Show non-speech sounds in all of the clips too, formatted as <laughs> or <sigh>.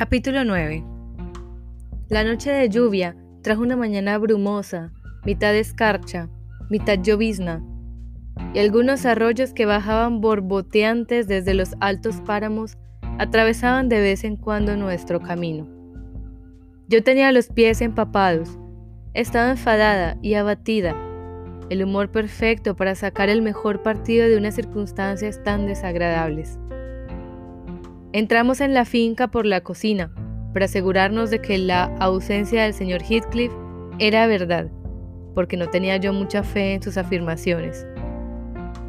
Capítulo 9 La noche de lluvia trajo una mañana brumosa, mitad escarcha, mitad llovizna, y algunos arroyos que bajaban borboteantes desde los altos páramos atravesaban de vez en cuando nuestro camino. Yo tenía los pies empapados, estaba enfadada y abatida, el humor perfecto para sacar el mejor partido de unas circunstancias tan desagradables. Entramos en la finca por la cocina, para asegurarnos de que la ausencia del señor Heathcliff era verdad, porque no tenía yo mucha fe en sus afirmaciones.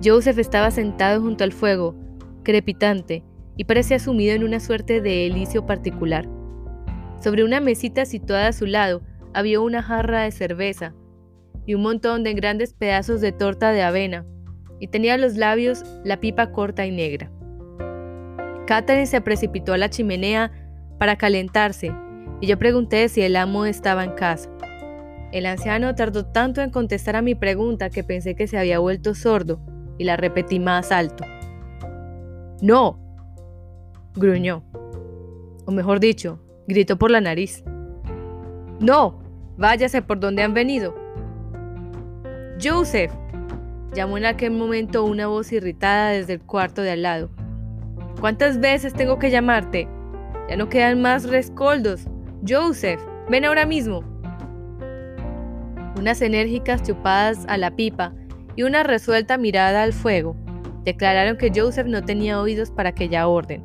Joseph estaba sentado junto al fuego, crepitante, y parecía sumido en una suerte de delicio particular. Sobre una mesita situada a su lado había una jarra de cerveza y un montón de grandes pedazos de torta de avena, y tenía los labios la pipa corta y negra. Catherine se precipitó a la chimenea para calentarse, y yo pregunté si el amo estaba en casa. El anciano tardó tanto en contestar a mi pregunta que pensé que se había vuelto sordo, y la repetí más alto. No, gruñó. O mejor dicho, gritó por la nariz. No, váyase por donde han venido. Joseph, llamó en aquel momento una voz irritada desde el cuarto de al lado. ¿Cuántas veces tengo que llamarte? Ya no quedan más rescoldos. Joseph, ven ahora mismo. Unas enérgicas chupadas a la pipa y una resuelta mirada al fuego declararon que Joseph no tenía oídos para aquella orden.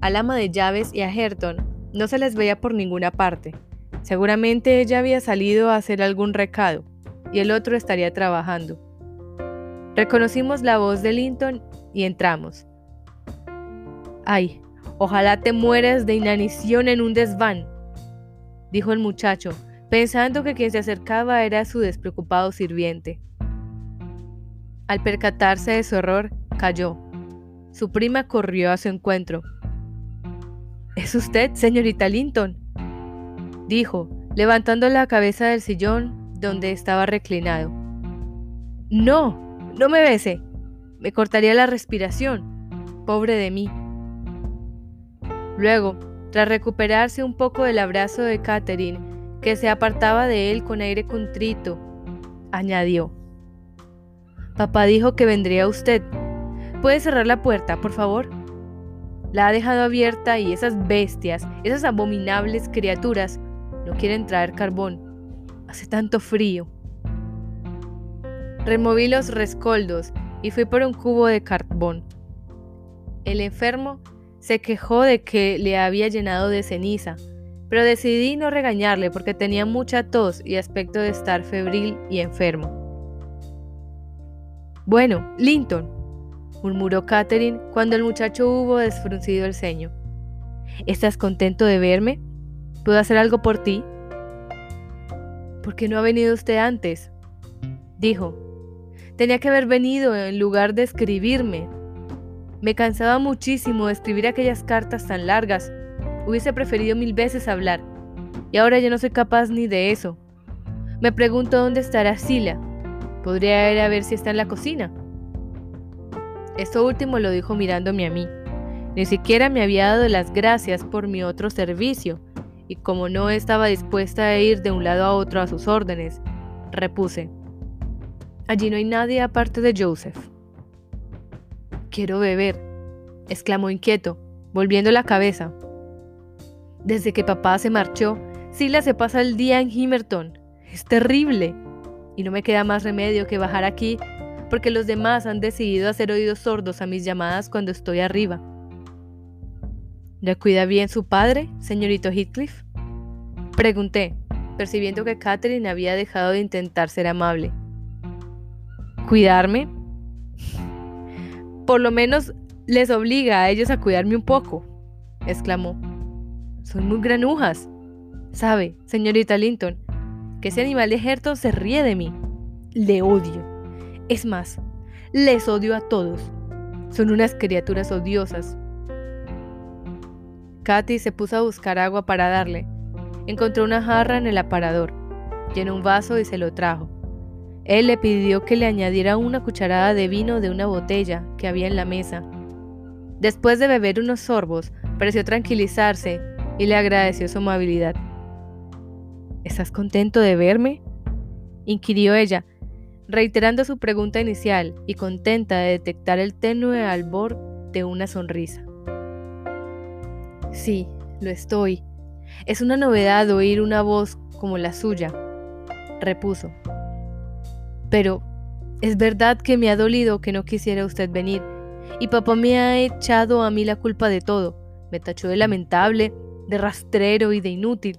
Al ama de llaves y a Herton no se les veía por ninguna parte. Seguramente ella había salido a hacer algún recado y el otro estaría trabajando. Reconocimos la voz de Linton y entramos. Ay, ojalá te mueras de inanición en un desván, dijo el muchacho, pensando que quien se acercaba era su despreocupado sirviente. Al percatarse de su error, cayó. Su prima corrió a su encuentro. ¿Es usted, señorita Linton? dijo, levantando la cabeza del sillón donde estaba reclinado. No, no me bese. Me cortaría la respiración. Pobre de mí. Luego, tras recuperarse un poco del abrazo de Catherine, que se apartaba de él con aire contrito, añadió, Papá dijo que vendría usted. ¿Puede cerrar la puerta, por favor? La ha dejado abierta y esas bestias, esas abominables criaturas, no quieren traer carbón. Hace tanto frío. Removí los rescoldos y fui por un cubo de carbón. El enfermo se quejó de que le había llenado de ceniza, pero decidí no regañarle porque tenía mucha tos y aspecto de estar febril y enfermo. Bueno, Linton, murmuró Catherine cuando el muchacho hubo desfruncido el ceño. ¿Estás contento de verme? ¿Puedo hacer algo por ti? ¿Por qué no ha venido usted antes? Dijo. Tenía que haber venido en lugar de escribirme, me cansaba muchísimo de escribir aquellas cartas tan largas. Hubiese preferido mil veces hablar. Y ahora ya no soy capaz ni de eso. Me pregunto dónde estará Sila. Podría ir a ver si está en la cocina. Esto último lo dijo mirándome a mí. Ni siquiera me había dado las gracias por mi otro servicio, y como no estaba dispuesta a ir de un lado a otro a sus órdenes, repuse. Allí no hay nadie aparte de Joseph. Quiero beber, exclamó inquieto, volviendo la cabeza. Desde que papá se marchó, Sila se pasa el día en Himerton. Es terrible. Y no me queda más remedio que bajar aquí porque los demás han decidido hacer oídos sordos a mis llamadas cuando estoy arriba. ¿Le cuida bien su padre, señorito Heathcliff? Pregunté, percibiendo que Catherine había dejado de intentar ser amable. ¿Cuidarme? Por lo menos les obliga a ellos a cuidarme un poco, exclamó. Son muy granujas. Sabe, señorita Linton, que ese animal de Herton se ríe de mí. Le odio. Es más, les odio a todos. Son unas criaturas odiosas. Katy se puso a buscar agua para darle. Encontró una jarra en el aparador, llenó un vaso y se lo trajo. Él le pidió que le añadiera una cucharada de vino de una botella que había en la mesa. Después de beber unos sorbos, pareció tranquilizarse y le agradeció su amabilidad. ¿Estás contento de verme? inquirió ella, reiterando su pregunta inicial y contenta de detectar el tenue albor de una sonrisa. Sí, lo estoy. Es una novedad oír una voz como la suya, repuso. Pero es verdad que me ha dolido que no quisiera usted venir, y papá me ha echado a mí la culpa de todo. Me tachó de lamentable, de rastrero y de inútil.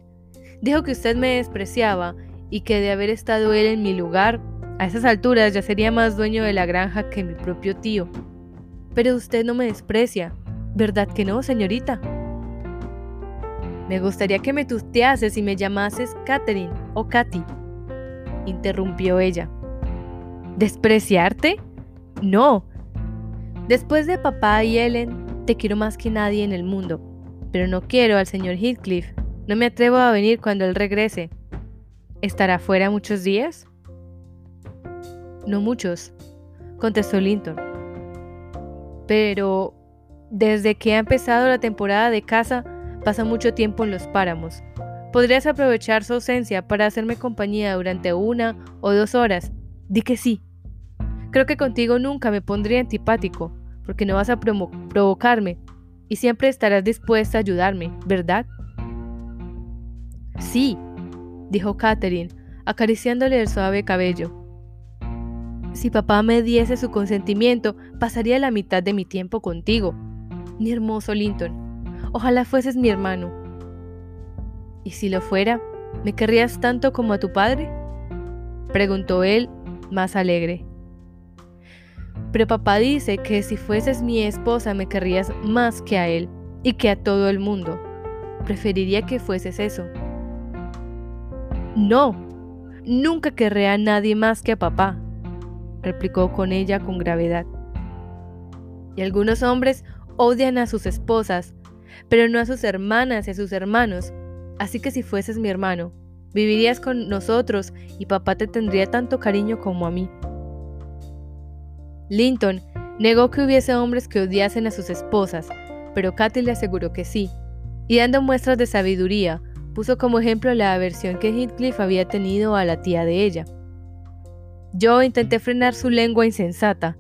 Dijo que usted me despreciaba y que de haber estado él en mi lugar, a esas alturas ya sería más dueño de la granja que mi propio tío. Pero usted no me desprecia, ¿verdad que no, señorita? Me gustaría que me tuteases y me llamases Catherine o Katy, interrumpió ella. ¿Despreciarte? No. Después de papá y Ellen, te quiero más que nadie en el mundo, pero no quiero al señor Heathcliff. No me atrevo a venir cuando él regrese. ¿Estará fuera muchos días? No muchos, contestó Linton. Pero desde que ha empezado la temporada de caza, pasa mucho tiempo en los páramos. Podrías aprovechar su ausencia para hacerme compañía durante una o dos horas. Di que sí. Creo que contigo nunca me pondría antipático, porque no vas a provocarme y siempre estarás dispuesta a ayudarme, ¿verdad? Sí, dijo Catherine, acariciándole el suave cabello. Si papá me diese su consentimiento, pasaría la mitad de mi tiempo contigo. Mi hermoso Linton. Ojalá fueses mi hermano. ¿Y si lo fuera, me querrías tanto como a tu padre? preguntó él, más alegre. Pero papá dice que si fueses mi esposa me querrías más que a él y que a todo el mundo. Preferiría que fueses eso. No, nunca querré a nadie más que a papá, replicó con ella con gravedad. Y algunos hombres odian a sus esposas pero no a sus hermanas y a sus hermanos. Así que si fueses mi hermano, vivirías con nosotros y papá te tendría tanto cariño como a mí. Linton negó que hubiese hombres que odiasen a sus esposas, pero Katy le aseguró que sí, y dando muestras de sabiduría, puso como ejemplo la aversión que Heathcliff había tenido a la tía de ella. Yo intenté frenar su lengua insensata,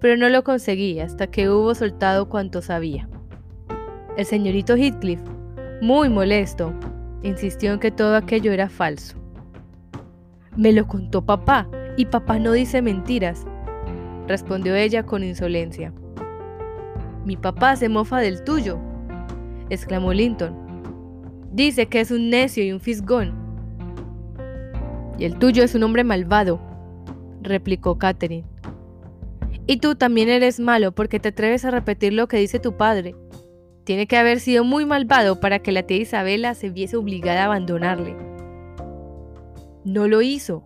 pero no lo conseguí hasta que hubo soltado cuanto sabía. El señorito Heathcliff, muy molesto, insistió en que todo aquello era falso. Me lo contó papá, y papá no dice mentiras, respondió ella con insolencia. Mi papá se mofa del tuyo, exclamó Linton. Dice que es un necio y un fisgón. Y el tuyo es un hombre malvado, replicó Catherine. Y tú también eres malo porque te atreves a repetir lo que dice tu padre, tiene que haber sido muy malvado para que la tía Isabela se viese obligada a abandonarle. No lo hizo,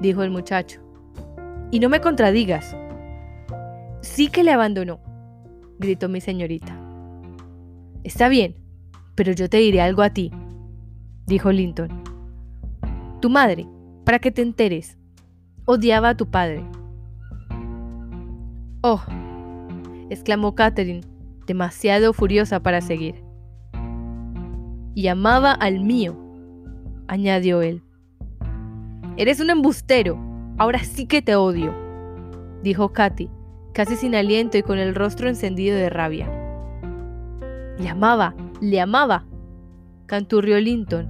dijo el muchacho. Y no me contradigas. Sí que le abandonó, gritó mi señorita. Está bien, pero yo te diré algo a ti, dijo Linton. Tu madre, para que te enteres, odiaba a tu padre. Oh, exclamó Catherine, demasiado furiosa para seguir. Y amaba al mío, añadió él. Eres un embustero, ahora sí que te odio, dijo Katy, casi sin aliento y con el rostro encendido de rabia. Le amaba, le amaba, canturrió Linton,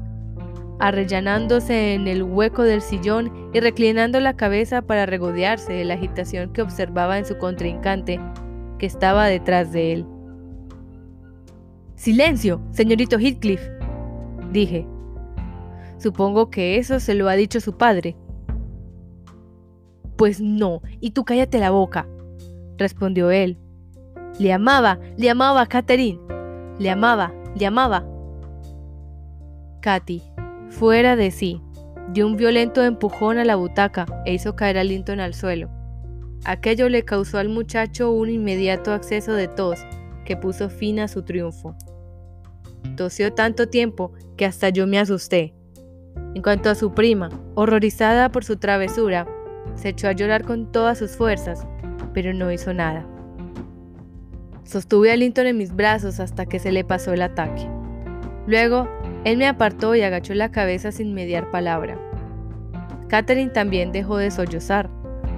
arrellanándose en el hueco del sillón y reclinando la cabeza para regodearse de la agitación que observaba en su contrincante, que estaba detrás de él. Silencio, señorito Heathcliff, dije. Supongo que eso se lo ha dicho su padre. Pues no, y tú cállate la boca, respondió él. Le amaba, le amaba a Catherine. Le amaba, le amaba. Katy, fuera de sí, dio un violento empujón a la butaca e hizo caer a Linton al suelo. Aquello le causó al muchacho un inmediato acceso de tos que puso fin a su triunfo. Tosió tanto tiempo que hasta yo me asusté. En cuanto a su prima, horrorizada por su travesura, se echó a llorar con todas sus fuerzas, pero no hizo nada. Sostuve a Linton en mis brazos hasta que se le pasó el ataque. Luego, él me apartó y agachó la cabeza sin mediar palabra. Catherine también dejó de sollozar,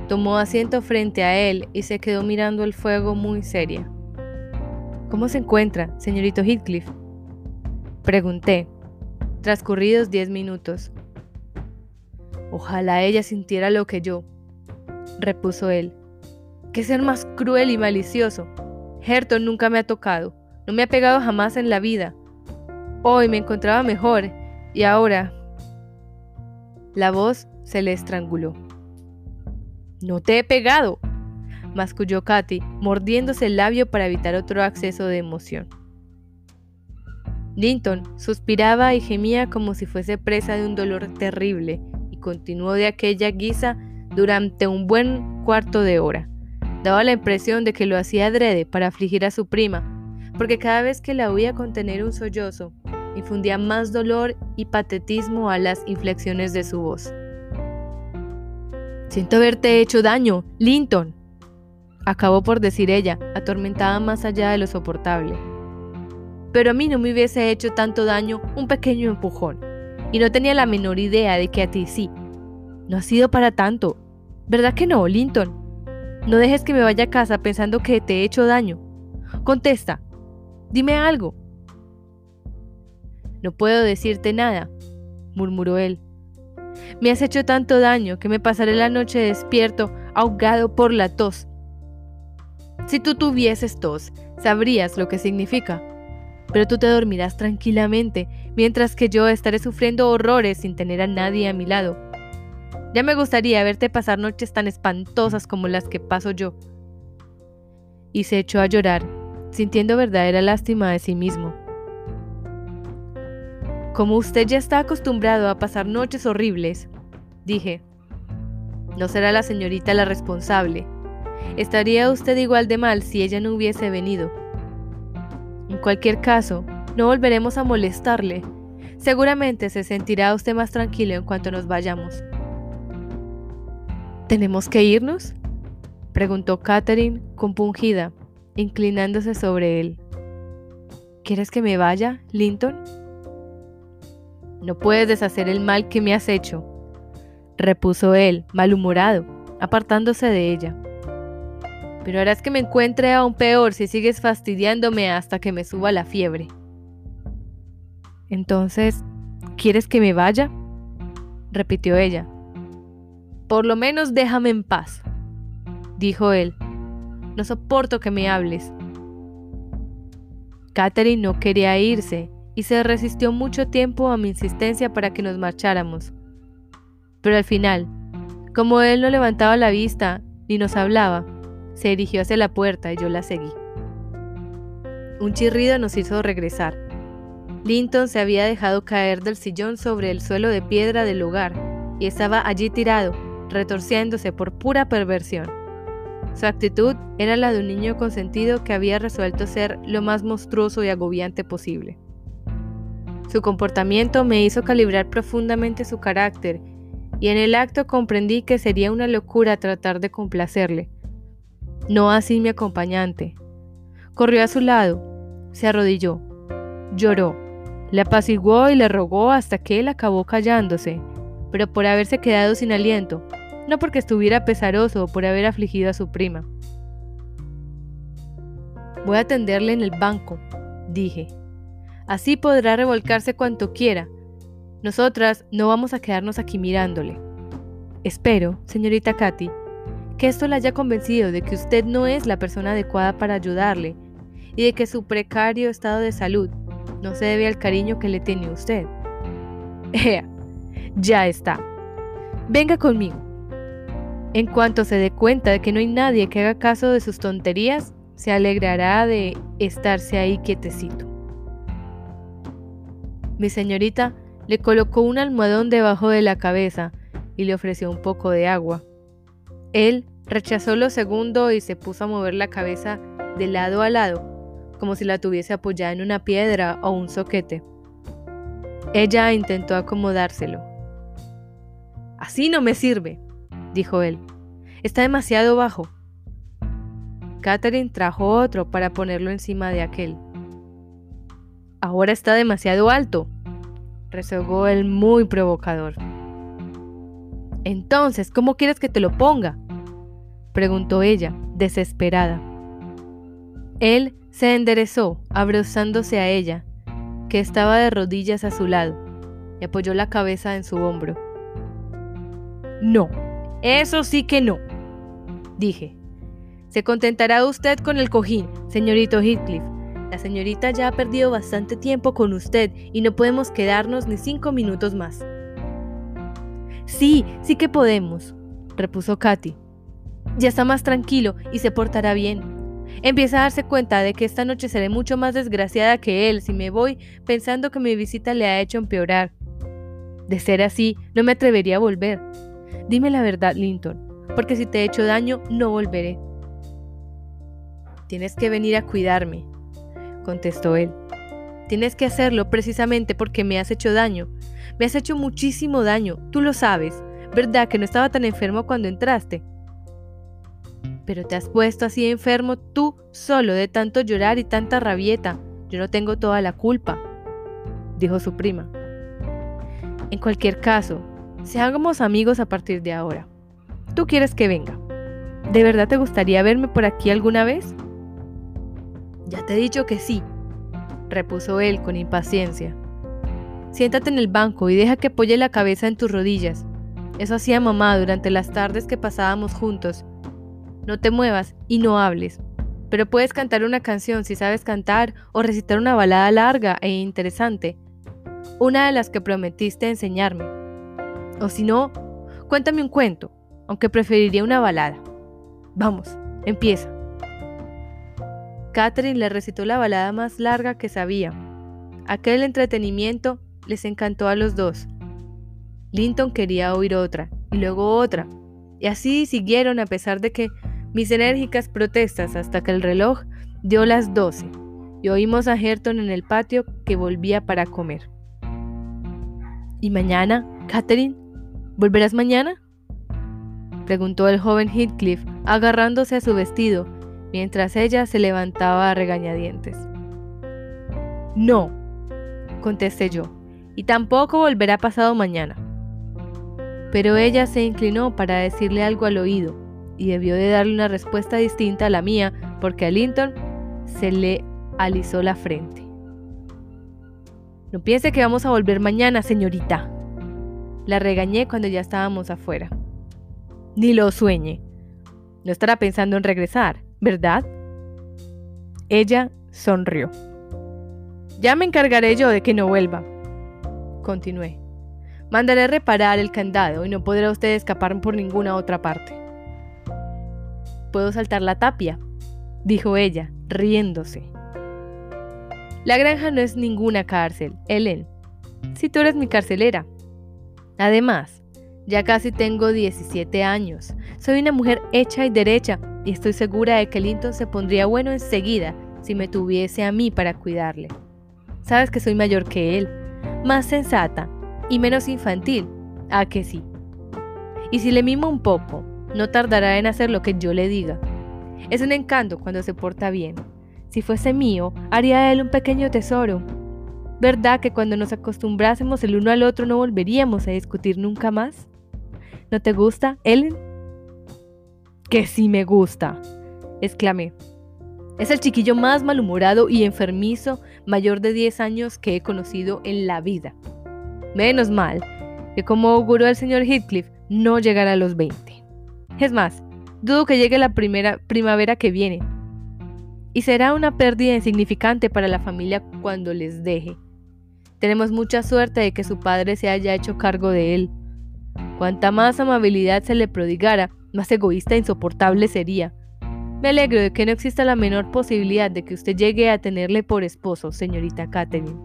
tomó asiento frente a él y se quedó mirando el fuego muy seria. ¿Cómo se encuentra, señorito Heathcliff? Pregunté, transcurridos diez minutos. Ojalá ella sintiera lo que yo, repuso él. ¿Qué ser más cruel y malicioso? Herton nunca me ha tocado, no me ha pegado jamás en la vida. Hoy me encontraba mejor y ahora... La voz se le estranguló. No te he pegado, masculló Katy, mordiéndose el labio para evitar otro acceso de emoción. Linton suspiraba y gemía como si fuese presa de un dolor terrible y continuó de aquella guisa durante un buen cuarto de hora. Daba la impresión de que lo hacía adrede para afligir a su prima, porque cada vez que la oía contener un sollozo, infundía más dolor y patetismo a las inflexiones de su voz. Siento haberte hecho daño, Linton, acabó por decir ella, atormentada más allá de lo soportable. Pero a mí no me hubiese hecho tanto daño un pequeño empujón, y no tenía la menor idea de que a ti sí. No ha sido para tanto, ¿verdad que no, Linton? No dejes que me vaya a casa pensando que te he hecho daño. Contesta, dime algo. No puedo decirte nada, murmuró él. Me has hecho tanto daño que me pasaré la noche despierto, ahogado por la tos. Si tú tuvieses tos, sabrías lo que significa. Pero tú te dormirás tranquilamente, mientras que yo estaré sufriendo horrores sin tener a nadie a mi lado. Ya me gustaría verte pasar noches tan espantosas como las que paso yo. Y se echó a llorar, sintiendo verdadera lástima de sí mismo. Como usted ya está acostumbrado a pasar noches horribles, dije, no será la señorita la responsable. Estaría usted igual de mal si ella no hubiese venido. En cualquier caso, no volveremos a molestarle. Seguramente se sentirá usted más tranquilo en cuanto nos vayamos. ¿Tenemos que irnos? preguntó Catherine compungida, inclinándose sobre él. ¿Quieres que me vaya, Linton? No puedes deshacer el mal que me has hecho, repuso él, malhumorado, apartándose de ella. Pero harás que me encuentre aún peor si sigues fastidiándome hasta que me suba la fiebre. Entonces, ¿quieres que me vaya? repitió ella. Por lo menos déjame en paz, dijo él. No soporto que me hables. Catherine no quería irse y se resistió mucho tiempo a mi insistencia para que nos marcháramos. Pero al final, como él no levantaba la vista ni nos hablaba, se dirigió hacia la puerta y yo la seguí. Un chirrido nos hizo regresar. Linton se había dejado caer del sillón sobre el suelo de piedra del lugar y estaba allí tirado, retorciéndose por pura perversión. Su actitud era la de un niño consentido que había resuelto ser lo más monstruoso y agobiante posible. Su comportamiento me hizo calibrar profundamente su carácter y en el acto comprendí que sería una locura tratar de complacerle. No así mi acompañante. Corrió a su lado, se arrodilló, lloró, le apaciguó y le rogó hasta que él acabó callándose, pero por haberse quedado sin aliento, no porque estuviera pesaroso o por haber afligido a su prima. Voy a atenderle en el banco, dije. Así podrá revolcarse cuanto quiera. Nosotras no vamos a quedarnos aquí mirándole. Espero, señorita Katy, que esto la haya convencido de que usted no es la persona adecuada para ayudarle y de que su precario estado de salud no se debe al cariño que le tiene usted. <laughs> Ea, ya está. Venga conmigo. En cuanto se dé cuenta de que no hay nadie que haga caso de sus tonterías, se alegrará de estarse ahí quietecito. Mi señorita le colocó un almohadón debajo de la cabeza y le ofreció un poco de agua. Él rechazó lo segundo y se puso a mover la cabeza de lado a lado, como si la tuviese apoyada en una piedra o un soquete. Ella intentó acomodárselo. Así no me sirve, dijo él. Está demasiado bajo. Catherine trajo otro para ponerlo encima de aquel. ahora está demasiado alto, rezongó el muy provocador. Entonces, ¿cómo quieres que te lo ponga? Preguntó ella, desesperada. Él se enderezó, abrazándose a ella, que estaba de rodillas a su lado, y apoyó la cabeza en su hombro. No, eso sí que no, dije. Se contentará usted con el cojín, señorito Heathcliff. La señorita ya ha perdido bastante tiempo con usted y no podemos quedarnos ni cinco minutos más. Sí, sí que podemos, repuso Katy. Ya está más tranquilo y se portará bien. Empieza a darse cuenta de que esta noche seré mucho más desgraciada que él si me voy pensando que mi visita le ha hecho empeorar. De ser así, no me atrevería a volver. Dime la verdad, Linton, porque si te he hecho daño, no volveré. Tienes que venir a cuidarme, contestó él. Tienes que hacerlo precisamente porque me has hecho daño. Me has hecho muchísimo daño, tú lo sabes. ¿Verdad que no estaba tan enfermo cuando entraste? Pero te has puesto así enfermo tú solo de tanto llorar y tanta rabieta. Yo no tengo toda la culpa, dijo su prima. En cualquier caso, seamos amigos a partir de ahora. Tú quieres que venga. ¿De verdad te gustaría verme por aquí alguna vez? Ya te he dicho que sí, repuso él con impaciencia. Siéntate en el banco y deja que apoye la cabeza en tus rodillas. Eso hacía mamá durante las tardes que pasábamos juntos no te muevas y no hables. Pero puedes cantar una canción si sabes cantar o recitar una balada larga e interesante. Una de las que prometiste enseñarme. O si no, cuéntame un cuento, aunque preferiría una balada. Vamos, empieza. Catherine le recitó la balada más larga que sabía. Aquel entretenimiento les encantó a los dos. Linton quería oír otra, y luego otra, y así siguieron a pesar de que mis enérgicas protestas hasta que el reloj dio las doce y oímos a Herton en el patio que volvía para comer. ¿Y mañana, Catherine? ¿Volverás mañana? preguntó el joven Heathcliff, agarrándose a su vestido, mientras ella se levantaba a regañadientes. No, contesté yo, y tampoco volverá pasado mañana. Pero ella se inclinó para decirle algo al oído, y debió de darle una respuesta distinta a la mía porque a Linton se le alisó la frente. No piense que vamos a volver mañana, señorita. La regañé cuando ya estábamos afuera. Ni lo sueñe. No estará pensando en regresar, ¿verdad? Ella sonrió. Ya me encargaré yo de que no vuelva. Continué. Mandaré reparar el candado y no podrá usted escapar por ninguna otra parte puedo saltar la tapia, dijo ella, riéndose. La granja no es ninguna cárcel, Ellen. Si tú eres mi carcelera. Además, ya casi tengo 17 años. Soy una mujer hecha y derecha y estoy segura de que Linton se pondría bueno enseguida si me tuviese a mí para cuidarle. Sabes que soy mayor que él, más sensata y menos infantil. Ah, que sí. Y si le mimo un poco, no tardará en hacer lo que yo le diga. Es un encanto cuando se porta bien. Si fuese mío, haría él un pequeño tesoro. ¿Verdad que cuando nos acostumbrásemos el uno al otro no volveríamos a discutir nunca más? ¿No te gusta, Ellen? Que sí me gusta, exclamé. Es el chiquillo más malhumorado y enfermizo mayor de 10 años que he conocido en la vida. Menos mal que como auguró el señor Heathcliff, no llegará a los 20. Es más, dudo que llegue la primera primavera que viene. Y será una pérdida insignificante para la familia cuando les deje. Tenemos mucha suerte de que su padre se haya hecho cargo de él. Cuanta más amabilidad se le prodigara, más egoísta e insoportable sería. Me alegro de que no exista la menor posibilidad de que usted llegue a tenerle por esposo, señorita Catherine.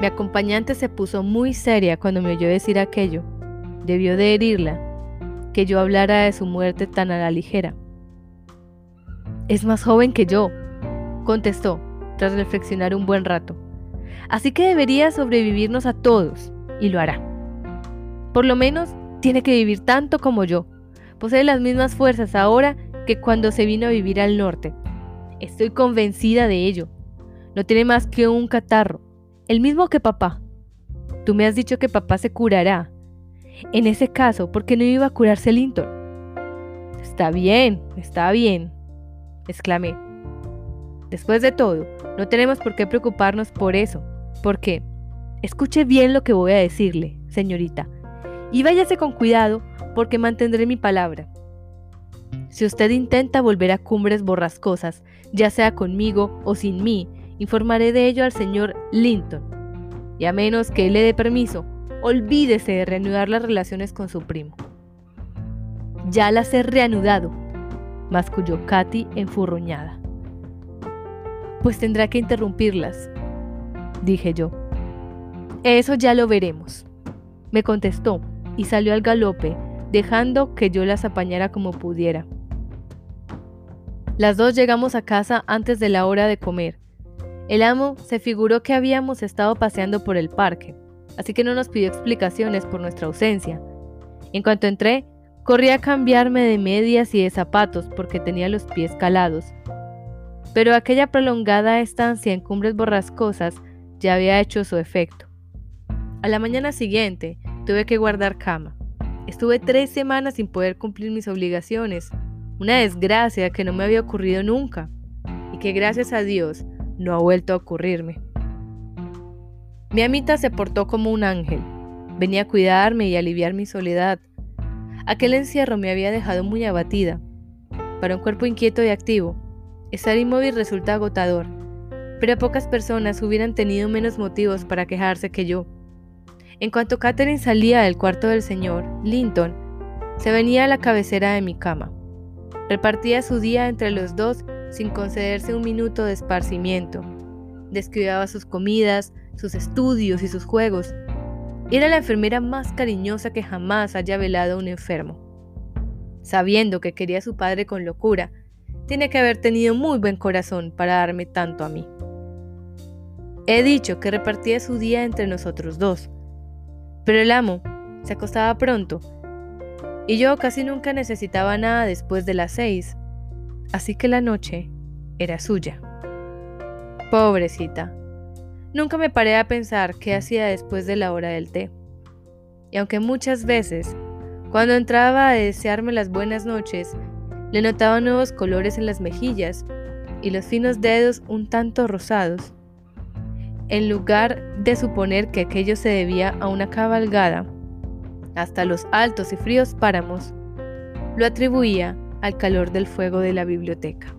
Mi acompañante se puso muy seria cuando me oyó decir aquello. Debió de herirla, que yo hablara de su muerte tan a la ligera. Es más joven que yo, contestó, tras reflexionar un buen rato. Así que debería sobrevivirnos a todos, y lo hará. Por lo menos tiene que vivir tanto como yo. Posee las mismas fuerzas ahora que cuando se vino a vivir al norte. Estoy convencida de ello. No tiene más que un catarro, el mismo que papá. Tú me has dicho que papá se curará. En ese caso, ¿por qué no iba a curarse Linton? Está bien, está bien, exclamé. Después de todo, no tenemos por qué preocuparnos por eso, porque, escuche bien lo que voy a decirle, señorita, y váyase con cuidado porque mantendré mi palabra. Si usted intenta volver a cumbres borrascosas, ya sea conmigo o sin mí, informaré de ello al señor Linton. Y a menos que él le dé permiso, olvídese de reanudar las relaciones con su primo. Ya las he reanudado, masculló Katy enfurruñada. Pues tendrá que interrumpirlas, dije yo. Eso ya lo veremos, me contestó y salió al galope, dejando que yo las apañara como pudiera. Las dos llegamos a casa antes de la hora de comer. El amo se figuró que habíamos estado paseando por el parque, así que no nos pidió explicaciones por nuestra ausencia. En cuanto entré, corrí a cambiarme de medias y de zapatos porque tenía los pies calados pero aquella prolongada estancia en cumbres borrascosas ya había hecho su efecto. A la mañana siguiente tuve que guardar cama. Estuve tres semanas sin poder cumplir mis obligaciones, una desgracia que no me había ocurrido nunca y que gracias a Dios no ha vuelto a ocurrirme. Mi amita se portó como un ángel, venía a cuidarme y aliviar mi soledad. Aquel encierro me había dejado muy abatida. Para un cuerpo inquieto y activo, Estar inmóvil resulta agotador, pero pocas personas hubieran tenido menos motivos para quejarse que yo. En cuanto Catherine salía del cuarto del señor, Linton se venía a la cabecera de mi cama. Repartía su día entre los dos sin concederse un minuto de esparcimiento. Descuidaba sus comidas, sus estudios y sus juegos. Era la enfermera más cariñosa que jamás haya velado a un enfermo. Sabiendo que quería a su padre con locura, tiene que haber tenido muy buen corazón para darme tanto a mí. He dicho que repartía su día entre nosotros dos, pero el amo se acostaba pronto y yo casi nunca necesitaba nada después de las seis, así que la noche era suya. Pobrecita. Nunca me paré a pensar qué hacía después de la hora del té. Y aunque muchas veces, cuando entraba a desearme las buenas noches, le notaba nuevos colores en las mejillas y los finos dedos un tanto rosados. En lugar de suponer que aquello se debía a una cabalgada, hasta los altos y fríos páramos, lo atribuía al calor del fuego de la biblioteca.